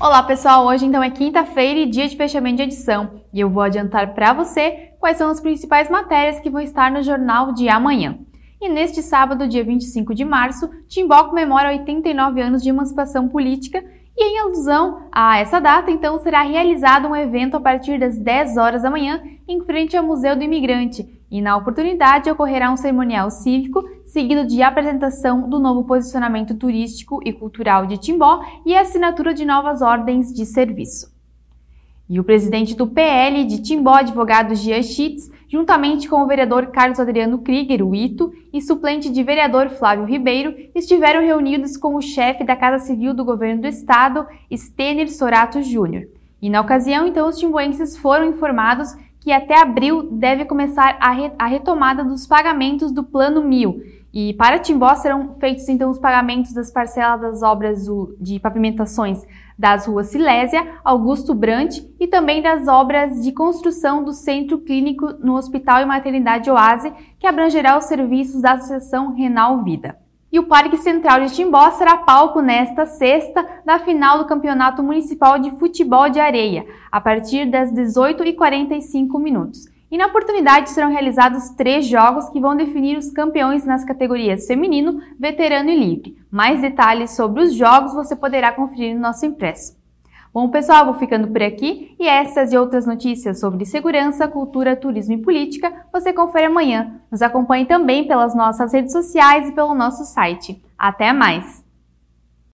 Olá pessoal, hoje então é quinta-feira e dia de fechamento de edição e eu vou adiantar para você quais são as principais matérias que vão estar no jornal de amanhã. E neste sábado, dia 25 de março, Timbó comemora 89 anos de emancipação política e em alusão a essa data, então, será realizado um evento a partir das 10 horas da manhã em frente ao Museu do Imigrante. E na oportunidade ocorrerá um cerimonial cívico, seguido de apresentação do novo posicionamento turístico e cultural de Timbó e assinatura de novas ordens de serviço. E o presidente do PL de Timbó, advogado Jean Schitz, juntamente com o vereador Carlos Adriano Krieger, o Ito, e suplente de vereador Flávio Ribeiro, estiveram reunidos com o chefe da Casa Civil do Governo do Estado, Stener Sorato Júnior. E na ocasião, então, os timboenses foram informados que até abril deve começar a, re a retomada dos pagamentos do Plano Mil, e para Timbó serão feitos então os pagamentos das parcelas das obras de pavimentações das ruas Silésia, Augusto Brant e também das obras de construção do Centro Clínico no Hospital e Maternidade Oase, que abrangerá os serviços da Associação Renal Vida. E o Parque Central de Timbó será palco nesta sexta da final do Campeonato Municipal de Futebol de Areia, a partir das 18h45 minutos. E na oportunidade serão realizados três jogos que vão definir os campeões nas categorias feminino, veterano e livre. Mais detalhes sobre os jogos você poderá conferir no nosso impresso. Bom, pessoal, vou ficando por aqui e essas e outras notícias sobre segurança, cultura, turismo e política você confere amanhã. Nos acompanhe também pelas nossas redes sociais e pelo nosso site. Até mais!